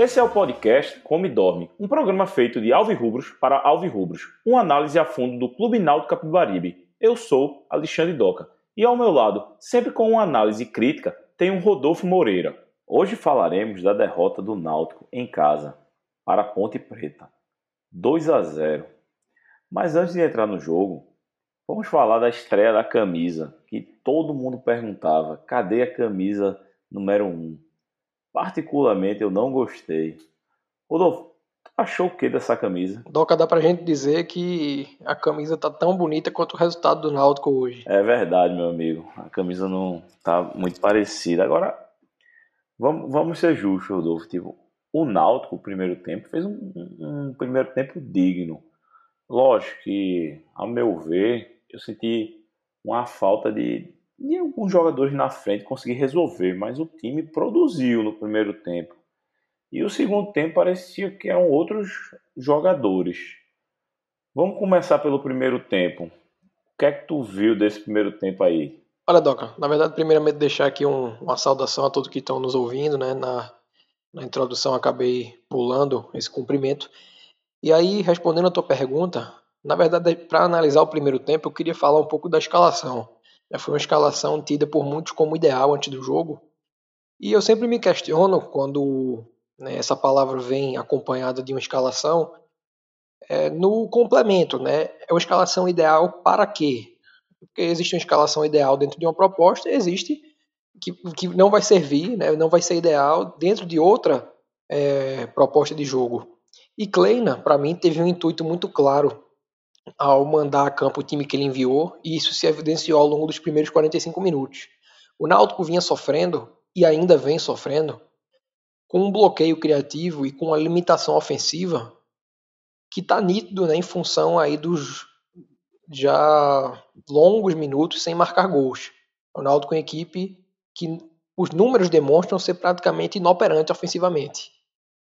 Esse é o podcast Come Dorme, um programa feito de alvirrubros para alvirrubros, uma análise a fundo do Clube Náutico Capibaribe. Eu sou Alexandre Doca e ao meu lado, sempre com uma análise crítica, tem o Rodolfo Moreira. Hoje falaremos da derrota do Náutico em casa para Ponte Preta. 2 a 0. Mas antes de entrar no jogo, vamos falar da estreia da camisa, que todo mundo perguntava: cadê a camisa número 1? Particularmente eu não gostei. Rodolfo, achou o que dessa camisa? Doca, dá pra gente dizer que a camisa tá tão bonita quanto o resultado do Náutico hoje. É verdade, meu amigo. A camisa não tá muito parecida. Agora, vamos, vamos ser justos, Rodolfo. Tipo, o Náutico, o primeiro tempo, fez um, um primeiro tempo digno. Lógico que, ao meu ver, eu senti uma falta de, e alguns jogadores na frente conseguir resolver, mas o time produziu no primeiro tempo. E o segundo tempo parecia que eram outros jogadores. Vamos começar pelo primeiro tempo. O que é que tu viu desse primeiro tempo aí? Olha, Doca, na verdade, primeiramente deixar aqui um, uma saudação a todos que estão nos ouvindo, né? Na, na introdução acabei pulando esse cumprimento. E aí, respondendo a tua pergunta, na verdade, para analisar o primeiro tempo, eu queria falar um pouco da escalação. Já foi uma escalação tida por muitos como ideal antes do jogo. E eu sempre me questiono quando né, essa palavra vem acompanhada de uma escalação é, no complemento, né? É uma escalação ideal para quê? Porque existe uma escalação ideal dentro de uma proposta, existe que, que não vai servir, né, não vai ser ideal dentro de outra é, proposta de jogo. E Kleina, para mim, teve um intuito muito claro ao mandar a campo o time que ele enviou, e isso se evidenciou ao longo dos primeiros 45 minutos. O Náutico vinha sofrendo, e ainda vem sofrendo, com um bloqueio criativo e com uma limitação ofensiva que está nítido né, em função aí dos já longos minutos sem marcar gols. O Náutico é uma equipe que os números demonstram ser praticamente inoperante ofensivamente.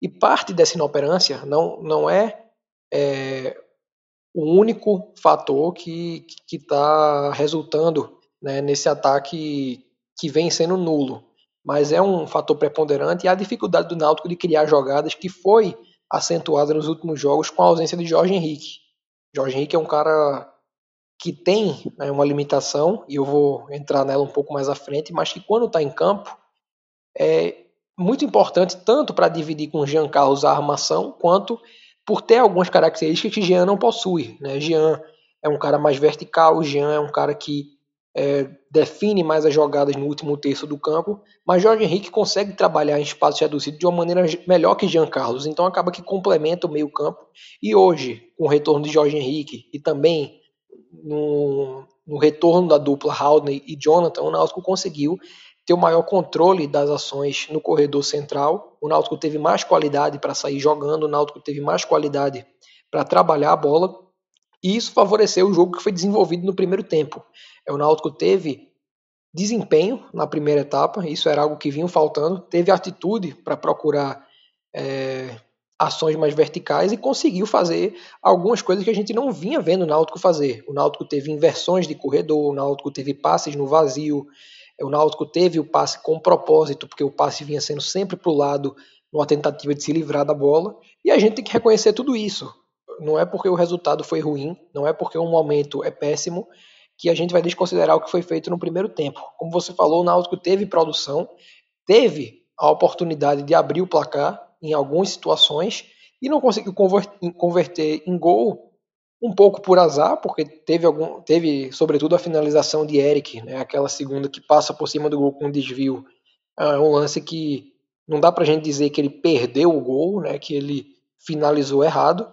E parte dessa inoperância não, não é, é o único fator que está resultando né, nesse ataque que vem sendo nulo. Mas é um fator preponderante e a dificuldade do Náutico de criar jogadas que foi acentuada nos últimos jogos com a ausência de Jorge Henrique. Jorge Henrique é um cara que tem né, uma limitação, e eu vou entrar nela um pouco mais à frente, mas que quando está em campo é muito importante tanto para dividir com o Jean Carlos a armação, quanto por ter algumas características que Jean não possui. Né? Jean é um cara mais vertical, Jean é um cara que é, define mais as jogadas no último terço do campo, mas Jorge Henrique consegue trabalhar em espaço reduzido de uma maneira melhor que Jean Carlos, então acaba que complementa o meio campo. E hoje, com o retorno de Jorge Henrique e também no, no retorno da dupla Haldane e Jonathan, o Náutico conseguiu ter o maior controle das ações no corredor central. O Náutico teve mais qualidade para sair jogando, o Náutico teve mais qualidade para trabalhar a bola, e isso favoreceu o jogo que foi desenvolvido no primeiro tempo. É, o Náutico teve desempenho na primeira etapa, isso era algo que vinha faltando, teve atitude para procurar é, ações mais verticais e conseguiu fazer algumas coisas que a gente não vinha vendo o Náutico fazer. O Náutico teve inversões de corredor, o Náutico teve passes no vazio, o Náutico teve o passe com propósito, porque o passe vinha sendo sempre para o lado numa tentativa de se livrar da bola, e a gente tem que reconhecer tudo isso. Não é porque o resultado foi ruim, não é porque o momento é péssimo, que a gente vai desconsiderar o que foi feito no primeiro tempo. Como você falou, o Náutico teve produção, teve a oportunidade de abrir o placar em algumas situações e não conseguiu converter em gol um pouco por azar, porque teve algum, teve sobretudo a finalização de Eric, né, aquela segunda que passa por cima do gol com desvio, é um lance que não dá pra gente dizer que ele perdeu o gol, né, que ele finalizou errado.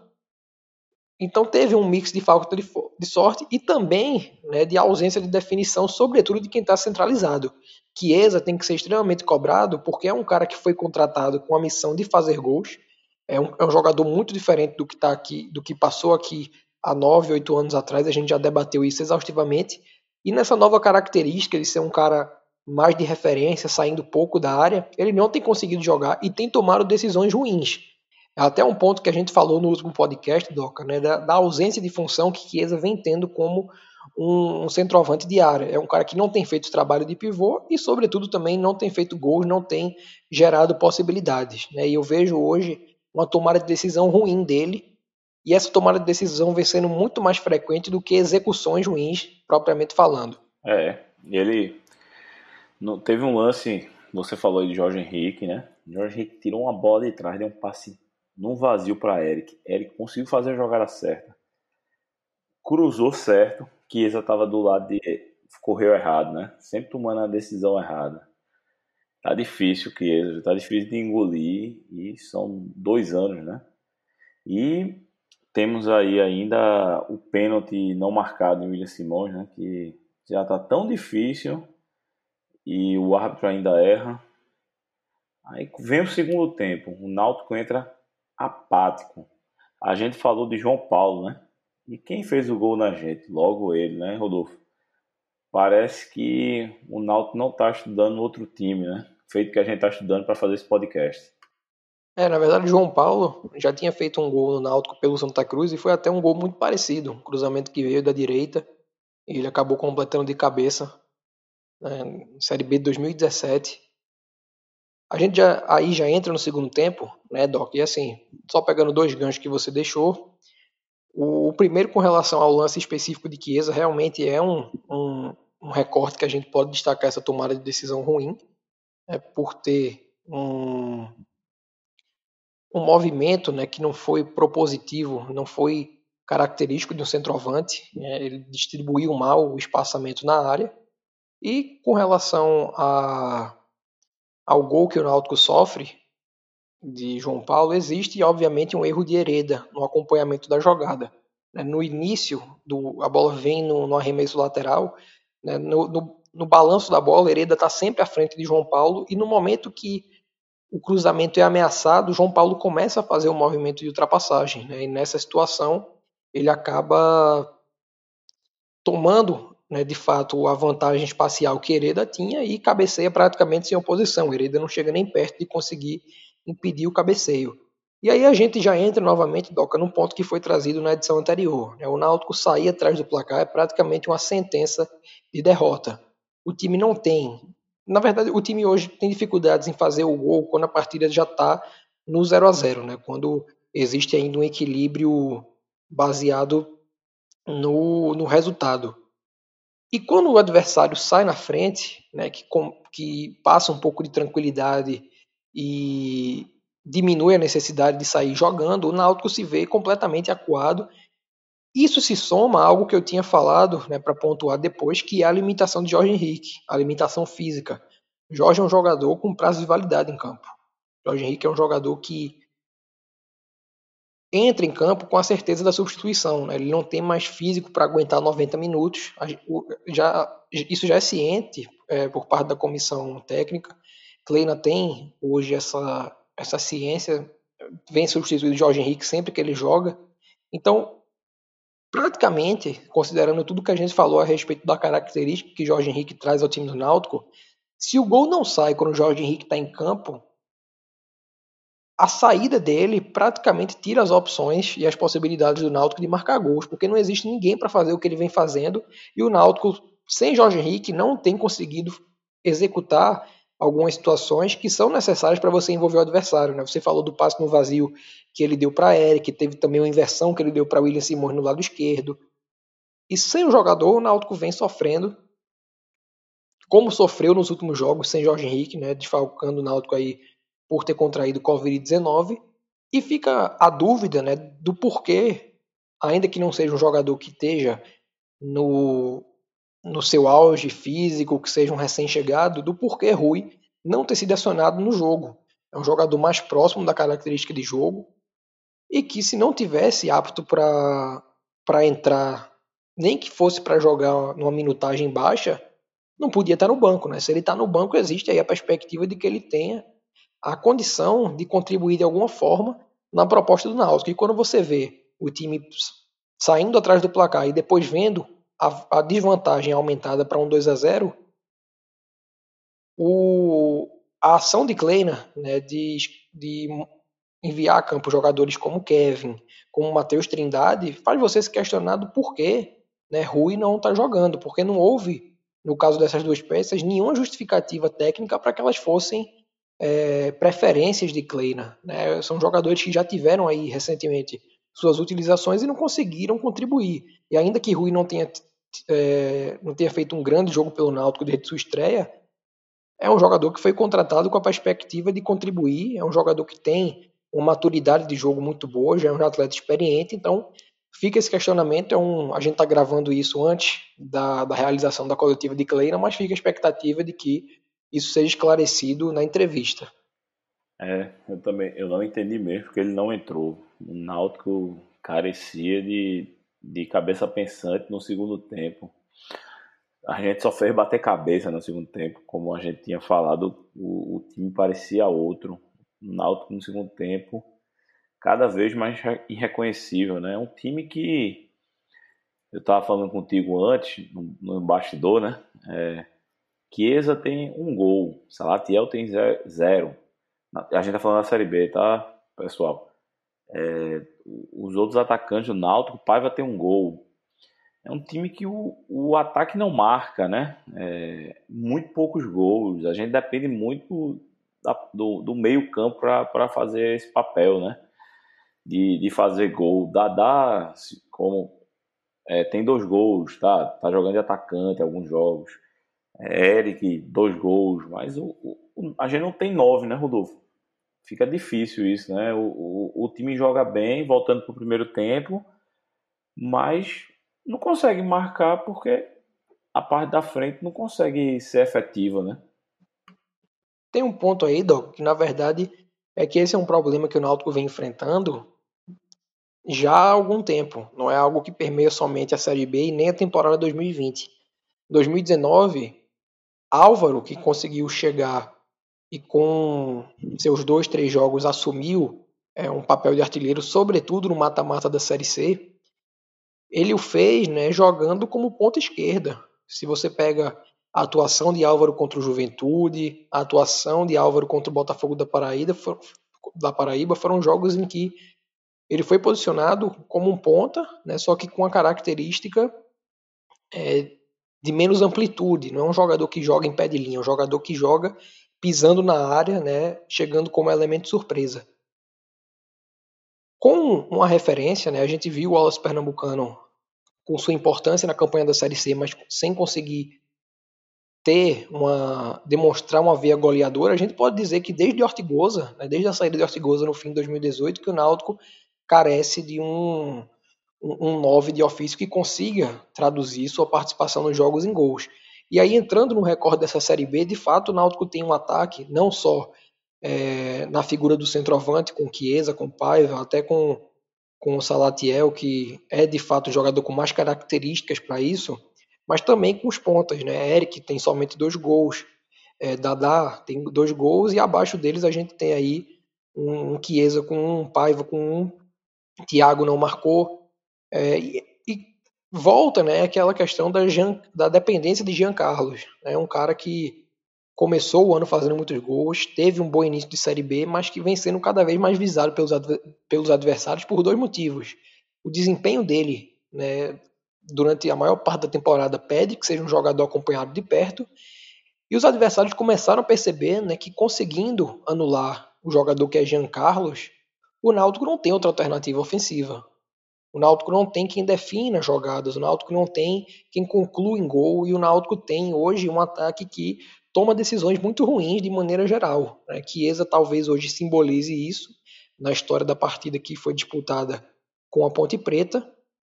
Então teve um mix de falta de, de sorte e também né, de ausência de definição, sobretudo de quem está centralizado. Chiesa tem que ser extremamente cobrado porque é um cara que foi contratado com a missão de fazer gols. É um, é um jogador muito diferente do que tá aqui, do que passou aqui há nove, oito anos atrás, a gente já debateu isso exaustivamente. E nessa nova característica de ser um cara mais de referência, saindo pouco da área, ele não tem conseguido jogar e tem tomado decisões ruins. É até um ponto que a gente falou no último podcast, Doca, né, da, da ausência de função que Chiesa vem tendo como um, um, centroavante de área. É um cara que não tem feito trabalho de pivô e, sobretudo, também não tem feito gols, não tem gerado possibilidades. Né? E eu vejo hoje uma tomada de decisão ruim dele, e essa tomada de decisão vem sendo muito mais frequente do que execuções ruins, propriamente falando. É, ele teve um lance, você falou de Jorge Henrique, né? Jorge Henrique tirou uma bola de trás, deu um passe num vazio para Eric. Eric conseguiu fazer a jogada certa. Cruzou certo, Chiesa estava do lado de correu errado, né? Sempre tomando a decisão errada. Tá difícil, Chiesa, tá difícil de engolir e são dois anos, né? E temos aí ainda o pênalti não marcado em William Simões, né? Que já tá tão difícil e o árbitro ainda erra. Aí vem o segundo tempo, o Náutico entra apático. A gente falou de João Paulo, né? E quem fez o gol na gente? Logo ele, né, Rodolfo? Parece que o Náutico não está estudando outro time, né? Feito que a gente está estudando para fazer esse podcast. É, na verdade, João Paulo já tinha feito um gol no Náutico pelo Santa Cruz e foi até um gol muito parecido. Um cruzamento que veio da direita e ele acabou completando de cabeça. Né, Série B de 2017. A gente já, aí já entra no segundo tempo, né, Doc? E assim, só pegando dois ganchos que você deixou. O, o primeiro com relação ao lance específico de Chiesa realmente é um, um, um recorte que a gente pode destacar essa tomada de decisão ruim, né, por ter um, um movimento né, que não foi propositivo, não foi característico de um centroavante. Né, ele distribuiu mal o espaçamento na área. E com relação a ao gol que o Náutico sofre de João Paulo, existe obviamente um erro de Hereda no acompanhamento da jogada. Né? No início, do, a bola vem no, no arremesso lateral, né? no, no, no, balanço da bola, Hereda está sempre à frente de João Paulo, e no momento que o cruzamento é ameaçado, João Paulo começa a fazer um movimento de ultrapassagem. Né? E nessa situação, ele acaba tomando né, de fato a vantagem espacial que Hereda tinha e cabeceia praticamente sem oposição. Hereda não chega nem perto de conseguir impedir o cabeceio. E aí a gente já entra novamente, Doca, num ponto que foi trazido na edição anterior. Né? O Náutico sair atrás do placar é praticamente uma sentença de derrota. O time não tem. Na verdade, o time hoje tem dificuldades em fazer o gol quando a partida já está no 0 a 0 né? quando existe ainda um equilíbrio baseado no, no resultado. E quando o adversário sai na frente, né, que, que passa um pouco de tranquilidade e diminui a necessidade de sair jogando, o Náutico se vê completamente acuado. Isso se soma a algo que eu tinha falado né, para pontuar depois, que é a limitação de Jorge Henrique, a limitação física. Jorge é um jogador com prazo de validade em campo. Jorge Henrique é um jogador que entra em campo com a certeza da substituição. Né? Ele não tem mais físico para aguentar 90 minutos. Já, isso já é ciente é, por parte da comissão técnica. Kleina tem hoje essa, essa ciência, vem substituindo Jorge Henrique sempre que ele joga. Então, praticamente, considerando tudo que a gente falou a respeito da característica que Jorge Henrique traz ao time do Náutico, se o gol não sai quando o Jorge Henrique está em campo, a saída dele praticamente tira as opções e as possibilidades do Náutico de marcar gols, porque não existe ninguém para fazer o que ele vem fazendo e o Náutico, sem Jorge Henrique, não tem conseguido executar algumas situações que são necessárias para você envolver o adversário. Né? Você falou do passe no vazio que ele deu para Eric, teve também uma inversão que ele deu para William Simões no lado esquerdo. E sem o jogador, o Náutico vem sofrendo, como sofreu nos últimos jogos sem Jorge Henrique, né? desfalcando o Náutico aí por ter contraído Covid-19 e fica a dúvida né, do porquê, ainda que não seja um jogador que esteja no, no seu auge físico, que seja um recém-chegado, do porquê Rui não ter sido acionado no jogo. É um jogador mais próximo da característica de jogo e que se não tivesse apto para entrar, nem que fosse para jogar numa minutagem baixa, não podia estar no banco. Né? Se ele está no banco, existe aí a perspectiva de que ele tenha a condição de contribuir de alguma forma na proposta do Náutico. E quando você vê o time saindo atrás do placar e depois vendo a, a desvantagem aumentada para um 2 a 0 o, a ação de Kleina né, de, de enviar a campo jogadores como Kevin, como Matheus Trindade, faz você se questionar do porquê né, Rui não está jogando, porque não houve, no caso dessas duas peças, nenhuma justificativa técnica para que elas fossem é, preferências de Kleina. Né? São jogadores que já tiveram aí recentemente suas utilizações e não conseguiram contribuir. E ainda que Rui não tenha, é, não tenha feito um grande jogo pelo Náutico desde sua estreia, é um jogador que foi contratado com a perspectiva de contribuir, é um jogador que tem uma maturidade de jogo muito boa, já é um atleta experiente, então fica esse questionamento. É um, a gente está gravando isso antes da, da realização da coletiva de Kleina, mas fica a expectativa de que isso seja esclarecido na entrevista. É, eu também eu não entendi mesmo porque ele não entrou. O Náutico carecia de, de cabeça pensante no segundo tempo. A gente só fez bater cabeça no segundo tempo, como a gente tinha falado, o, o time parecia outro. O Náutico no segundo tempo, cada vez mais irreconhecível, né? É um time que eu estava falando contigo antes, no, no bastidor, né? É, Chiesa tem um gol, Salatiel tem zero. A gente tá falando da Série B, tá, pessoal? É, os outros atacantes do Náutico, Paiva tem um gol. É um time que o, o ataque não marca, né? É, muito poucos gols. A gente depende muito da, do, do meio campo para fazer esse papel, né? De, de fazer gol. Dadá, como é, tem dois gols, tá? Tá jogando de atacante alguns jogos. É, Eric, dois gols, mas o, o, a gente não tem nove, né, Rodolfo? Fica difícil isso, né? O, o, o time joga bem, voltando para o primeiro tempo, mas não consegue marcar porque a parte da frente não consegue ser efetiva, né? Tem um ponto aí, Doc, que na verdade é que esse é um problema que o Náutico vem enfrentando já há algum tempo. Não é algo que permeia somente a Série B e nem a temporada 2020. 2019 Álvaro, que conseguiu chegar e com seus dois, três jogos assumiu é, um papel de artilheiro, sobretudo no mata-mata da Série C, ele o fez né, jogando como ponta esquerda. Se você pega a atuação de Álvaro contra o Juventude, a atuação de Álvaro contra o Botafogo da Paraíba, da Paraíba foram jogos em que ele foi posicionado como um ponta, né, só que com a característica é, de menos amplitude. Não é um jogador que joga em pé de linha, é um jogador que joga pisando na área, né, chegando como elemento surpresa. Com uma referência, né, a gente viu o Wallace Pernambucano com sua importância na campanha da Série C, mas sem conseguir ter uma demonstrar uma via goleadora, a gente pode dizer que desde Ortigosa, né, desde a saída de Ortigosa no fim de 2018, que o Náutico carece de um um 9 de ofício que consiga traduzir sua participação nos jogos em gols. E aí, entrando no recorde dessa Série B, de fato o Náutico tem um ataque, não só é, na figura do centroavante, com Chiesa, com Paiva, até com, com o Salatiel, que é de fato o jogador com mais características para isso, mas também com os pontas. Né? Eric tem somente dois gols, é, Dadá tem dois gols, e abaixo deles a gente tem aí um, um Chiesa com um, Paiva com um, Thiago não marcou, é, e, e, volta né, aquela questão da, Jean, da dependência de Jean Carlos. É né, um cara que começou o ano fazendo muitos gols, teve um bom início de Série B, mas que vem sendo cada vez mais visado pelos, pelos adversários por dois motivos. O desempenho dele né, durante a maior parte da temporada pede que seja um jogador acompanhado de perto, e os adversários começaram a perceber né, que conseguindo anular o jogador que é Jean Carlos, o Náutico não tem outra alternativa ofensiva. O Náutico não tem quem defina jogadas, o Náutico não tem quem conclui em gol e o Náutico tem hoje um ataque que toma decisões muito ruins de maneira geral. Né? Chiesa talvez hoje simbolize isso na história da partida que foi disputada com a Ponte Preta,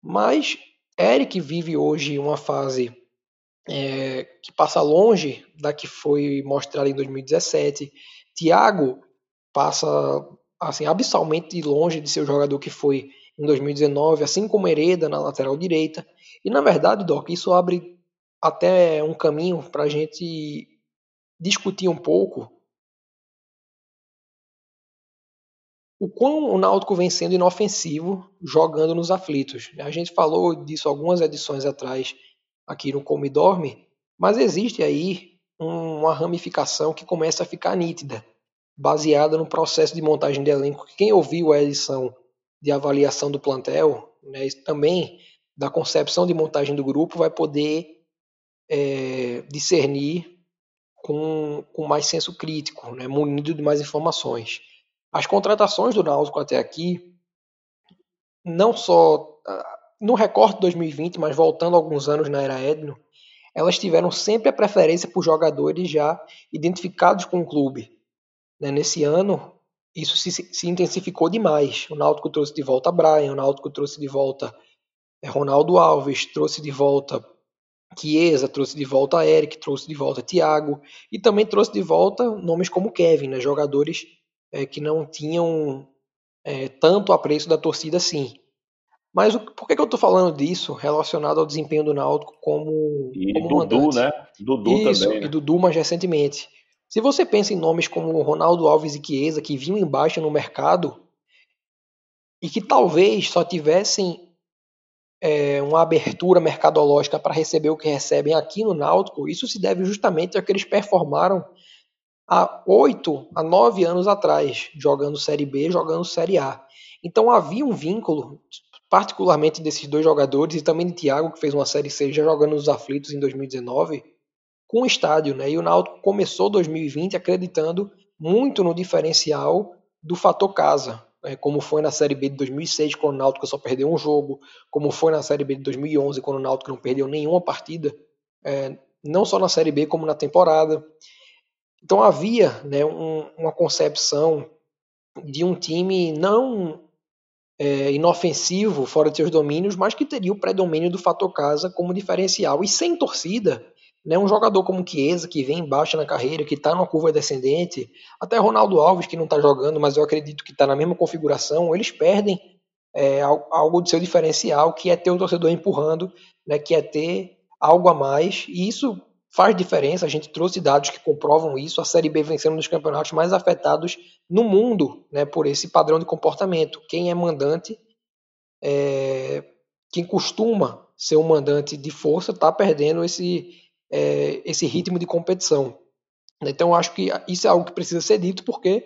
mas Eric vive hoje uma fase é, que passa longe da que foi mostrada em 2017. Thiago passa assim abissalmente longe de ser o jogador que foi em 2019, assim como Hereda na lateral direita. E na verdade, Doc, isso abre até um caminho para a gente discutir um pouco o quão o Náutico vem sendo inofensivo jogando nos aflitos. A gente falou disso algumas edições atrás aqui no Come Dorme, mas existe aí uma ramificação que começa a ficar nítida, baseada no processo de montagem de elenco. Quem ouviu a edição de avaliação do plantel, né, também da concepção de montagem do grupo, vai poder é, discernir com, com mais senso crítico, né, munido de mais informações. As contratações do Náutico até aqui, não só ah, no recorte de 2020, mas voltando alguns anos na era Edno, elas tiveram sempre a preferência por jogadores já identificados com o clube. Né? Nesse ano, isso se, intensificou demais. O Náutico trouxe de volta Brian, o Náutico trouxe de volta é, Ronaldo Alves, trouxe de volta Chiesa, trouxe de volta Eric, trouxe de volta Thiago e também trouxe de volta nomes como Kevin, né? jogadores é, que não tinham é, tanto apreço da torcida assim. Mas o, por que, que eu estou falando disso relacionado ao desempenho do Náutico como, e como Dudu, mandante? né? Dudu Isso, também. Né? e Dudu mais recentemente. Se você pensa em nomes como Ronaldo Alves e Chiesa, que vinham embaixo no mercado e que talvez só tivessem é, uma abertura mercadológica para receber o que recebem aqui no Náutico, isso se deve justamente ao que eles performaram há oito a nove anos atrás, jogando Série B, jogando Série A. Então havia um vínculo particularmente desses dois jogadores, e também de Thiago, que fez uma Série C já jogando nos aflitos em 2019, com o estádio. Né? E o Náutico começou 2020 acreditando muito no diferencial do fator casa, né? como foi na Série B de 2006, quando o Náutico só perdeu um jogo, como foi na Série B de 2011, quando o Náutico não perdeu nenhuma partida, é, não só na Série B, como na temporada. Então havia né, um, uma concepção de um time não é, inofensivo fora de seus domínios, mas que teria o predomínio do fator casa como diferencial. E sem torcida, né, um jogador como Chiesa, que vem embaixo na carreira, que está numa curva descendente, até Ronaldo Alves, que não está jogando, mas eu acredito que está na mesma configuração, eles perdem é, algo de seu diferencial, que é ter o torcedor empurrando, né, que é ter algo a mais, e isso faz diferença. A gente trouxe dados que comprovam isso. A Série B vencendo nos campeonatos mais afetados no mundo né, por esse padrão de comportamento. Quem é mandante, é, quem costuma ser um mandante de força, está perdendo esse, é, esse ritmo de competição. Então, acho que isso é algo que precisa ser dito, porque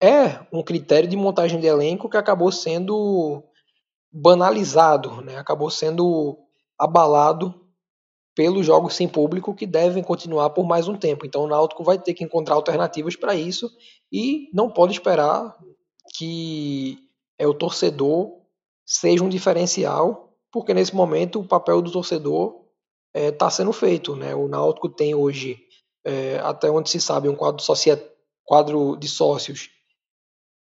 é um critério de montagem de elenco que acabou sendo banalizado, né? acabou sendo abalado pelos jogos sem público que devem continuar por mais um tempo. Então o Náutico vai ter que encontrar alternativas para isso e não pode esperar que é o torcedor seja um diferencial, porque nesse momento o papel do torcedor está é, tá sendo feito. Né? O Náutico tem hoje, é, até onde se sabe, um quadro, quadro de sócios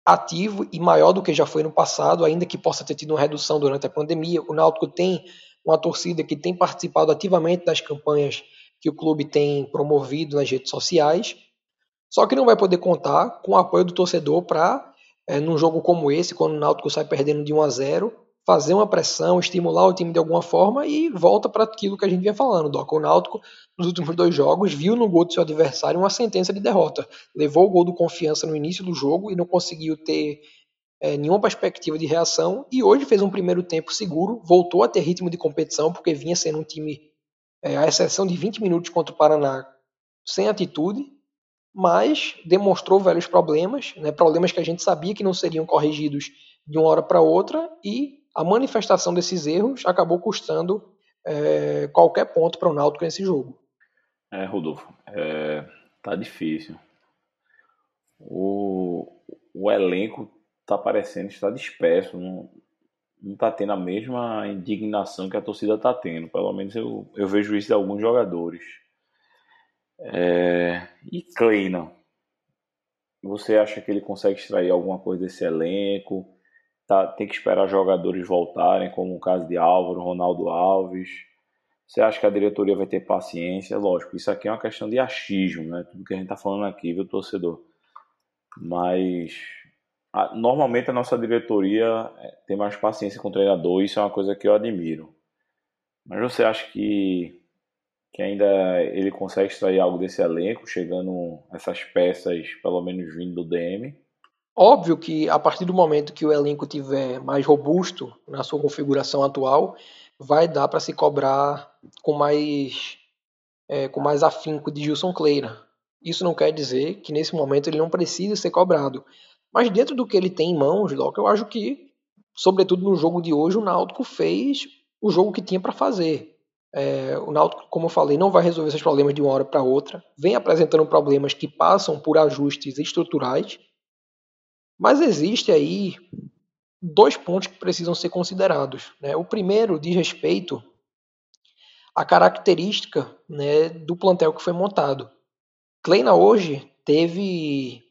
ativo e maior do que já foi no passado, ainda que possa ter tido uma redução durante a pandemia. O Náutico tem uma torcida que tem participado ativamente das campanhas que o clube tem promovido nas redes sociais, só que não vai poder contar com o apoio do torcedor para, é, num jogo como esse, quando o Náutico sai perdendo de 1 a 0, fazer uma pressão, estimular o time de alguma forma e volta para aquilo que a gente vinha falando. Doc. O Náutico, nos últimos dois jogos, viu no gol do seu adversário uma sentença de derrota. Levou o gol do confiança no início do jogo e não conseguiu ter é, nenhuma perspectiva de reação e hoje fez um primeiro tempo seguro, voltou a ter ritmo de competição porque vinha sendo um time, é, à exceção de 20 minutos contra o Paraná, sem atitude, mas demonstrou velhos problemas, né, problemas que a gente sabia que não seriam corrigidos de uma hora para outra e a manifestação desses erros acabou custando é, qualquer ponto para o Náutico nesse jogo. É, Rodolfo, é, tá difícil. O, o elenco tá parecendo estar disperso, não, não tá tendo a mesma indignação que a torcida tá tendo. Pelo menos eu, eu vejo isso de alguns jogadores. É, e Kleina, você acha que ele consegue extrair alguma coisa desse elenco? Tá, tem que esperar jogadores voltarem, como o caso de Álvaro, Ronaldo Alves. Você acha que a diretoria vai ter paciência? Lógico, isso aqui é uma questão de achismo, né? Tudo que a gente tá falando aqui, viu, torcedor? Mas normalmente a nossa diretoria é, tem mais paciência com o treinador, isso é uma coisa que eu admiro. Mas você acha que, que ainda ele consegue extrair algo desse elenco, chegando essas peças, pelo menos vindo do DM? Óbvio que a partir do momento que o elenco tiver mais robusto na sua configuração atual, vai dar para se cobrar com mais é, com mais afinco de Gilson Kleina. Isso não quer dizer que nesse momento ele não precisa ser cobrado. Mas dentro do que ele tem em mãos, Doc, eu acho que, sobretudo no jogo de hoje, o Náutico fez o jogo que tinha para fazer. É, o Náutico, como eu falei, não vai resolver esses problemas de uma hora para outra. Vem apresentando problemas que passam por ajustes estruturais. Mas existe aí dois pontos que precisam ser considerados. Né? O primeiro diz respeito à característica né, do plantel que foi montado. Kleina hoje teve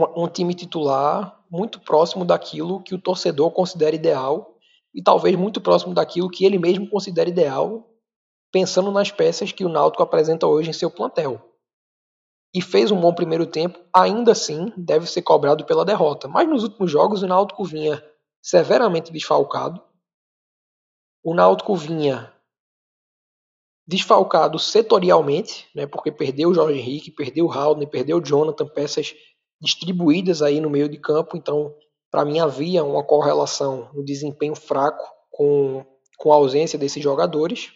um, um time titular muito próximo daquilo que o torcedor considera ideal e talvez muito próximo daquilo que ele mesmo considera ideal, pensando nas peças que o Náutico apresenta hoje em seu plantel. E fez um bom primeiro tempo, ainda assim deve ser cobrado pela derrota. Mas nos últimos jogos o Náutico vinha severamente desfalcado. O Náutico vinha desfalcado setorialmente, né, porque perdeu o Jorge Henrique, perdeu o Haldane, perdeu o Jonathan, peças distribuídas aí no meio de campo, então para mim havia uma correlação no desempenho fraco com, com a ausência desses jogadores.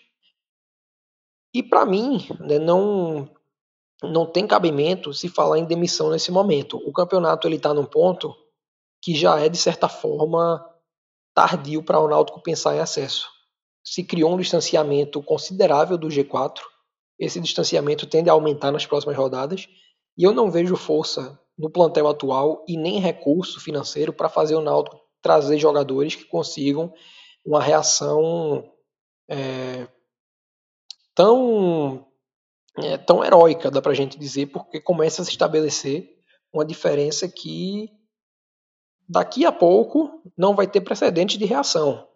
E para mim, né, não não tem cabimento se falar em demissão nesse momento. O campeonato ele está num ponto que já é de certa forma tardio para o Náutico pensar em acesso. Se criou um distanciamento considerável do G4. Esse distanciamento tende a aumentar nas próximas rodadas e eu não vejo força no plantel atual e nem recurso financeiro para fazer o Náutico trazer jogadores que consigam uma reação é, tão é, tão heróica, dá para a gente dizer, porque começa a se estabelecer uma diferença que daqui a pouco não vai ter precedente de reação.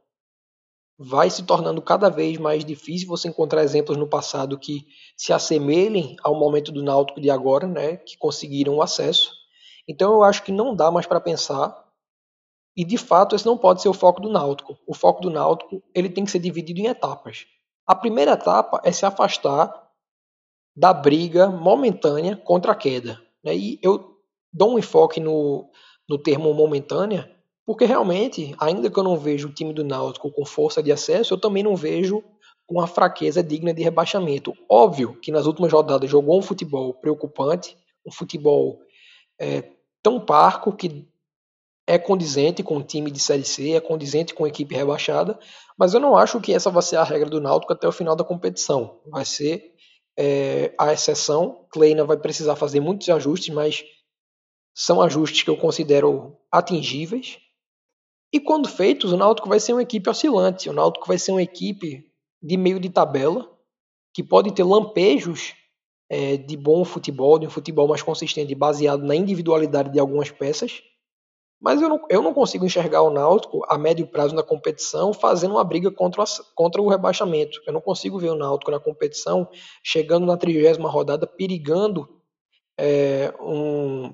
Vai se tornando cada vez mais difícil você encontrar exemplos no passado que se assemelhem ao momento do Náutico de agora, né, que conseguiram o acesso. Então eu acho que não dá mais para pensar. E de fato esse não pode ser o foco do Náutico. O foco do Náutico ele tem que ser dividido em etapas. A primeira etapa é se afastar da briga momentânea contra a queda. Né? E eu dou um enfoque no, no termo momentânea, porque realmente, ainda que eu não vejo o time do Náutico com força de acesso, eu também não vejo com a fraqueza digna de rebaixamento. Óbvio que nas últimas rodadas jogou um futebol preocupante, um futebol é, tão parco que é condizente com o time de Série C, é condizente com a equipe rebaixada, mas eu não acho que essa vai ser a regra do Náutico até o final da competição. Vai ser é, a exceção. Kleina vai precisar fazer muitos ajustes, mas são ajustes que eu considero atingíveis. E quando feitos, o Náutico vai ser uma equipe oscilante. O Náutico vai ser uma equipe de meio de tabela, que pode ter lampejos é, de bom futebol, de um futebol mais consistente, baseado na individualidade de algumas peças, mas eu não, eu não consigo enxergar o Náutico a médio prazo na competição fazendo uma briga contra, contra o rebaixamento. Eu não consigo ver o Náutico na competição chegando na trigésima rodada perigando é, um,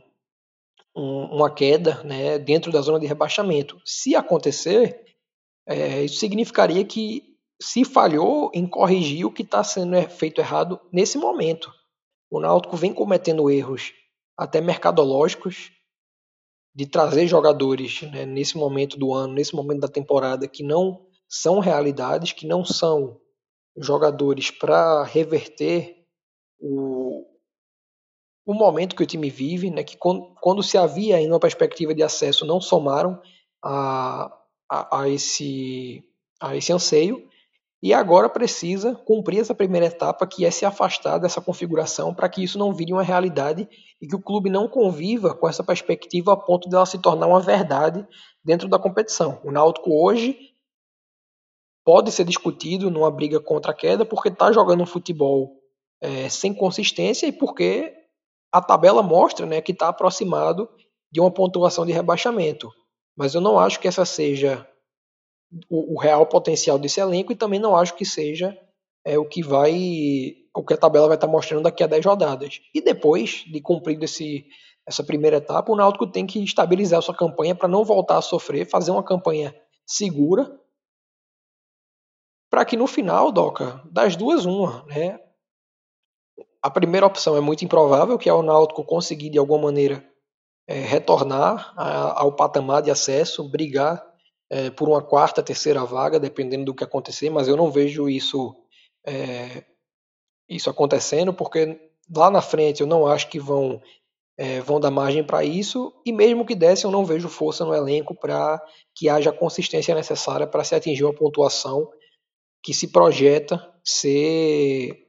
um, uma queda né, dentro da zona de rebaixamento. Se acontecer, é, isso significaria que se falhou em corrigir o que está sendo feito errado nesse momento. O Náutico vem cometendo erros até mercadológicos de trazer jogadores né, nesse momento do ano, nesse momento da temporada, que não são realidades, que não são jogadores para reverter o, o momento que o time vive, né, que quando, quando se havia ainda uma perspectiva de acesso, não somaram a, a, a, esse, a esse anseio e agora precisa cumprir essa primeira etapa, que é se afastar dessa configuração para que isso não vire uma realidade e que o clube não conviva com essa perspectiva a ponto de ela se tornar uma verdade dentro da competição. O Náutico hoje pode ser discutido numa briga contra a queda porque está jogando um futebol é, sem consistência e porque a tabela mostra né, que está aproximado de uma pontuação de rebaixamento. Mas eu não acho que essa seja o, o, real potencial desse elenco e também não acho que seja é, o que vai o que a tabela vai estar mostrando daqui a 10 rodadas. E depois de cumprir esse, essa primeira etapa, o Náutico tem que estabilizar a sua campanha para não voltar a sofrer, fazer uma campanha segura, para que no final, Doca, das duas, uma. Né? A primeira opção é muito improvável, que é o Náutico conseguir de alguma maneira é, retornar a, ao patamar de acesso, brigar é, por uma quarta, terceira vaga, dependendo do que acontecer, mas eu não vejo isso, é, isso acontecendo, porque lá na frente eu não acho que vão vão dar margem para isso, e mesmo que dessem, eu não vejo força no elenco para que haja a consistência necessária para se atingir uma pontuação que se projeta ser,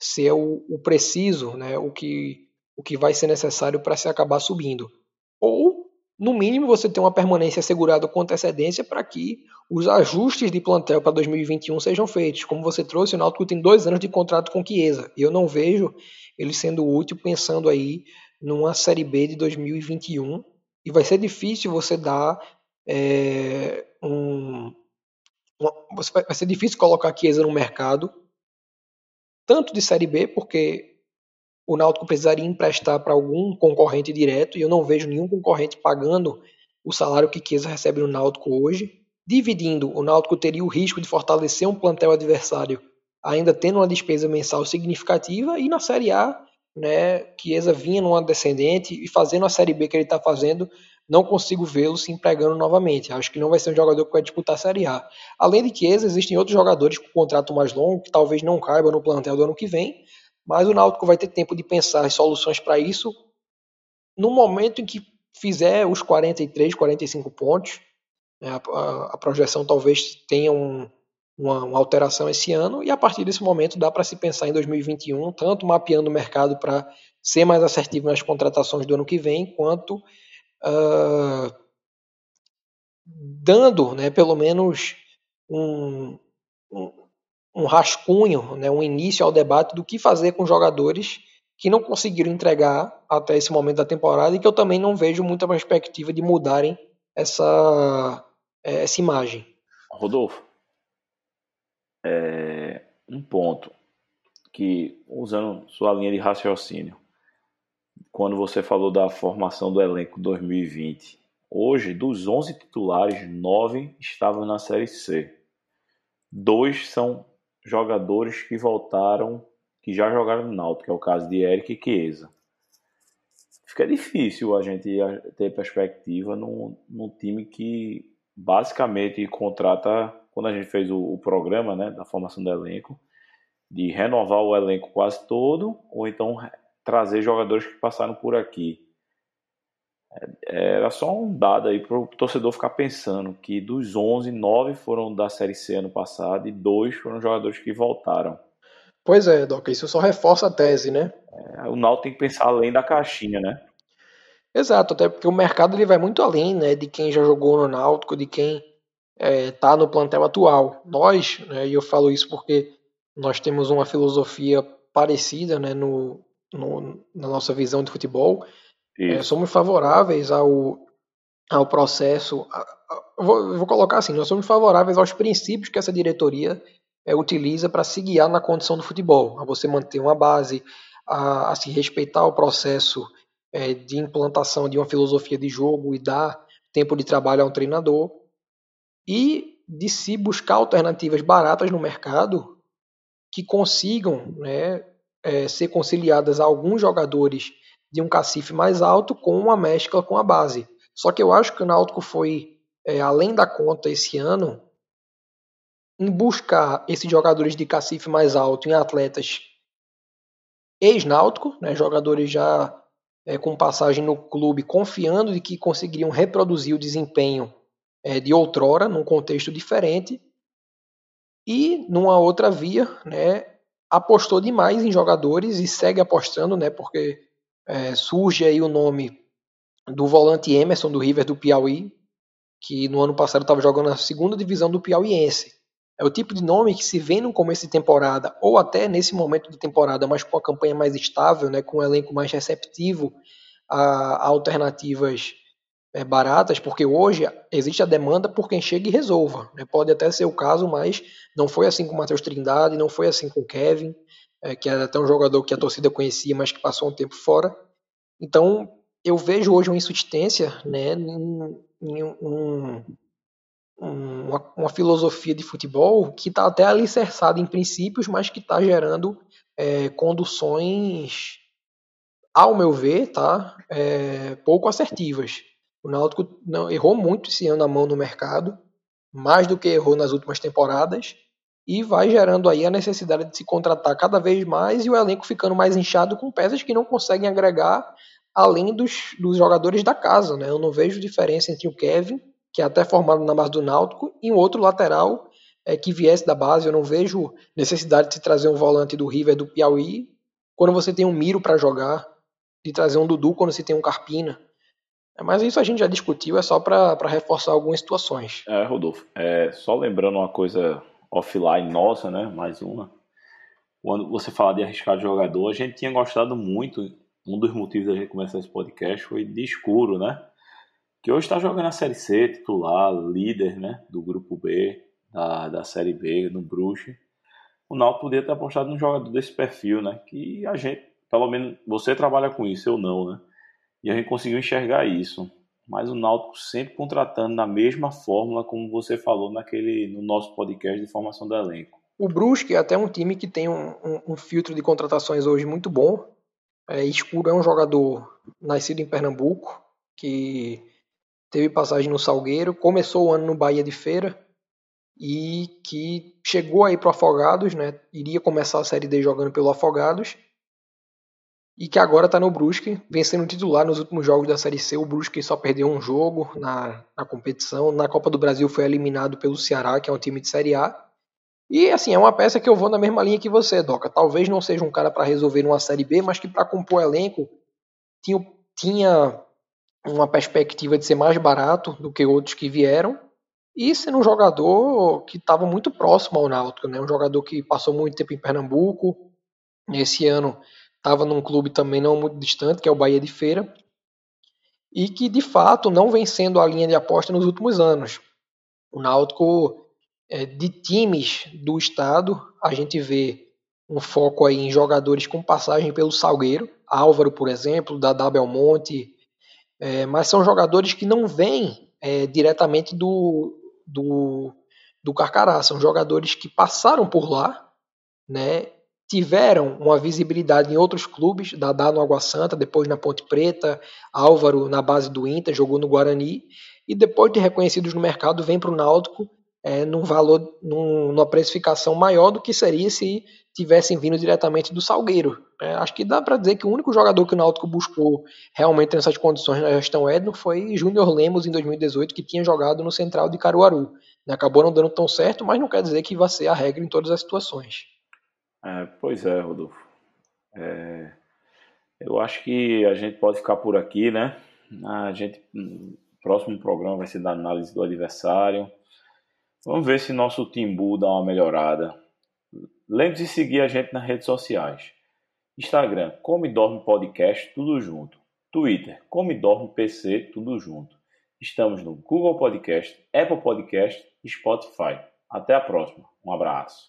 ser o, o preciso, né, o, que, o que vai ser necessário para se acabar subindo. Ou, no mínimo, você ter uma permanência assegurada com antecedência para que os ajustes de plantel para 2021 sejam feitos. Como você trouxe, o Náutico tem dois anos de contrato com Chiesa, e eu não vejo ele sendo útil pensando aí numa Série B de 2021 e vai ser difícil você dar é, um, vai ser difícil colocar a Chiesa no mercado tanto de Série B porque o Náutico precisaria emprestar para algum concorrente direto e eu não vejo nenhum concorrente pagando o salário que Chiesa recebe no Náutico hoje. Dividindo, o Náutico teria o risco de fortalecer um plantel adversário ainda tendo uma despesa mensal significativa e na Série A né, Chiesa vinha numa descendente e fazendo a Série B que ele está fazendo, não consigo vê-lo se empregando novamente. Acho que não vai ser um jogador que vai disputar a Série A. Além de Chiesa, existem outros jogadores com contrato mais longo que talvez não caibam no plantel do ano que vem, mas o Náutico vai ter tempo de pensar em soluções para isso no momento em que fizer os 43, 45 pontos. Né, a, a, a projeção talvez tenha um, uma, uma, alteração esse ano e a partir desse momento dá para se pensar em 2021, tanto mapeando o mercado para ser mais assertivo nas contratações do ano que vem, quanto uh, dando, né, pelo menos um, um, um rascunho, né, um início ao debate do que fazer com jogadores que não conseguiram entregar até esse momento da temporada e que eu também não vejo muita perspectiva de mudarem essa, essa imagem. Rodolfo, é, um ponto que, usando sua linha de raciocínio, quando você falou da formação do elenco 2020, hoje, dos 11 titulares, 9 estavam na Série C. Dois são jogadores que voltaram, que já jogaram no Náutico, que é o caso de Eric e Chiesa. Fica difícil a gente ter perspectiva num, num time que basicamente contrata quando a gente fez o, o programa né, da formação do elenco, de renovar o elenco quase todo, ou então trazer jogadores que passaram por aqui. É, era só um dado aí para o torcedor ficar pensando que dos 11, 9 foram da Série C ano passado e dois foram jogadores que voltaram. Pois é, Doc, isso só reforça a tese, né? É, o Náutico tem que pensar além da caixinha, né? Exato, até porque o mercado ele vai muito além né, de quem já jogou no Náutico, de quem está é, tá no plantel atual. Nós, né, e eu falo isso porque nós temos uma filosofia parecida né, no, no na nossa visão de futebol, é, somos favoráveis ao, ao processo. A, a, vou, vou, colocar assim: nós somos favoráveis aos princípios que essa diretoria é, utiliza para se guiar na condição do futebol, a você manter uma base, a, a se respeitar o processo é, de implantação de uma filosofia de jogo e dar tempo de trabalho a um treinador e de se buscar alternativas baratas no mercado que consigam né, é, ser conciliadas a alguns jogadores de um cacife mais alto com uma mescla com a base. Só que eu acho que o Náutico foi é, além da conta esse ano em buscar esses jogadores de cacife mais alto em atletas ex-náutico, né, jogadores já é, com passagem no clube, confiando de que conseguiriam reproduzir o desempenho é, de outrora, num contexto diferente, e numa outra via, né, apostou demais em jogadores e segue apostando, né, porque é, surge aí o nome do volante Emerson do River do Piauí, que no ano passado estava jogando na segunda divisão do Piauiense. É o tipo de nome que se vê no começo de temporada, ou até nesse momento de temporada, mas com a campanha mais estável, né, com um elenco mais receptivo a, a alternativas é, baratas, porque hoje existe a demanda por quem chega e resolva. Né? Pode até ser o caso, mas não foi assim com o Matheus Trindade, não foi assim com o Kevin, é, que era até um jogador que a torcida conhecia, mas que passou um tempo fora. Então, eu vejo hoje uma insubstância né, em, em um, uma, uma, filosofia de futebol que está até alicerçada em princípios, mas que está gerando é, conduções, ao meu ver, tá, é, pouco assertivas. O Náutico não, errou muito esse ano a mão no mercado, mais do que errou nas últimas temporadas, e vai gerando aí a necessidade de se contratar cada vez mais e o elenco ficando mais inchado com peças que não conseguem agregar além dos, dos jogadores da casa. Né? Eu não vejo diferença entre o Kevin, que é até formado na base do Náutico, e um outro lateral é, que viesse da base. Eu não vejo necessidade de se trazer um volante do River do Piauí quando você tem um Miro para jogar, de trazer um Dudu quando você tem um Carpina. É, mas isso a gente já discutiu, é só para reforçar algumas situações. É, Rodolfo, é, só lembrando uma coisa offline nossa, né? Mais uma. Quando você fala de arriscar jogador, a gente tinha gostado muito. Um dos motivos da gente começar esse podcast foi de escuro, né? Que hoje está jogando a Série C, titular, líder, né? Do grupo B, da, da Série B, no Bruxa. O Náutico poderia ter apostado num jogador desse perfil, né? Que a gente, pelo menos, você trabalha com isso, eu não, né? E a gente conseguiu enxergar isso. Mas o Náutico sempre contratando na mesma fórmula, como você falou naquele, no nosso podcast de formação do elenco. O Brusque é até um time que tem um, um, um filtro de contratações hoje muito bom. É, Escuro é um jogador nascido em Pernambuco, que teve passagem no Salgueiro, começou o ano no Bahia de Feira e que chegou aí para o Afogados, né? Iria começar a Série D jogando pelo Afogados e que agora está no Brusque, vencendo titular nos últimos jogos da Série C. O Brusque só perdeu um jogo na, na competição. Na Copa do Brasil foi eliminado pelo Ceará, que é um time de Série A. E assim, é uma peça que eu vou na mesma linha que você, Doca. Talvez não seja um cara para resolver numa Série B, mas que para compor elenco tinha, tinha uma perspectiva de ser mais barato do que outros que vieram. E sendo um jogador que estava muito próximo ao Náutico, né? Um jogador que passou muito tempo em Pernambuco. Esse ano estava num clube também não muito distante, que é o Bahia de Feira, e que de fato não vem sendo a linha de aposta nos últimos anos. O Náutico, é, de times do estado, a gente vê um foco aí em jogadores com passagem pelo Salgueiro, Álvaro, por exemplo, da Belmonte, é, mas são jogadores que não vêm é, diretamente do, do, do Carcará, são jogadores que passaram por lá, né, tiveram uma visibilidade em outros clubes, Dadá no Água Santa, depois na Ponte Preta, Álvaro na base do Inter, jogou no Guarani, e depois de reconhecidos no mercado, vem para o Náutico é, num valor, num, numa precificação maior do que seria se tivessem vindo diretamente do Salgueiro. É, acho que dá para dizer que o único jogador que o Náutico buscou realmente nessas condições na gestão Edno foi Júnior Lemos em 2018, que tinha jogado no Central de Caruaru. Acabou não dando tão certo, mas não quer dizer que vai ser a regra em todas as situações. É, pois é, Rodolfo. É, eu acho que a gente pode ficar por aqui, né? A gente, próximo programa vai ser da análise do adversário. Vamos ver se nosso Timbu dá uma melhorada. Lembre-se de seguir a gente nas redes sociais. Instagram, Come Dorme Podcast, tudo junto. Twitter, Come Dorme PC, tudo junto. Estamos no Google Podcast, Apple Podcast e Spotify. Até a próxima. Um abraço.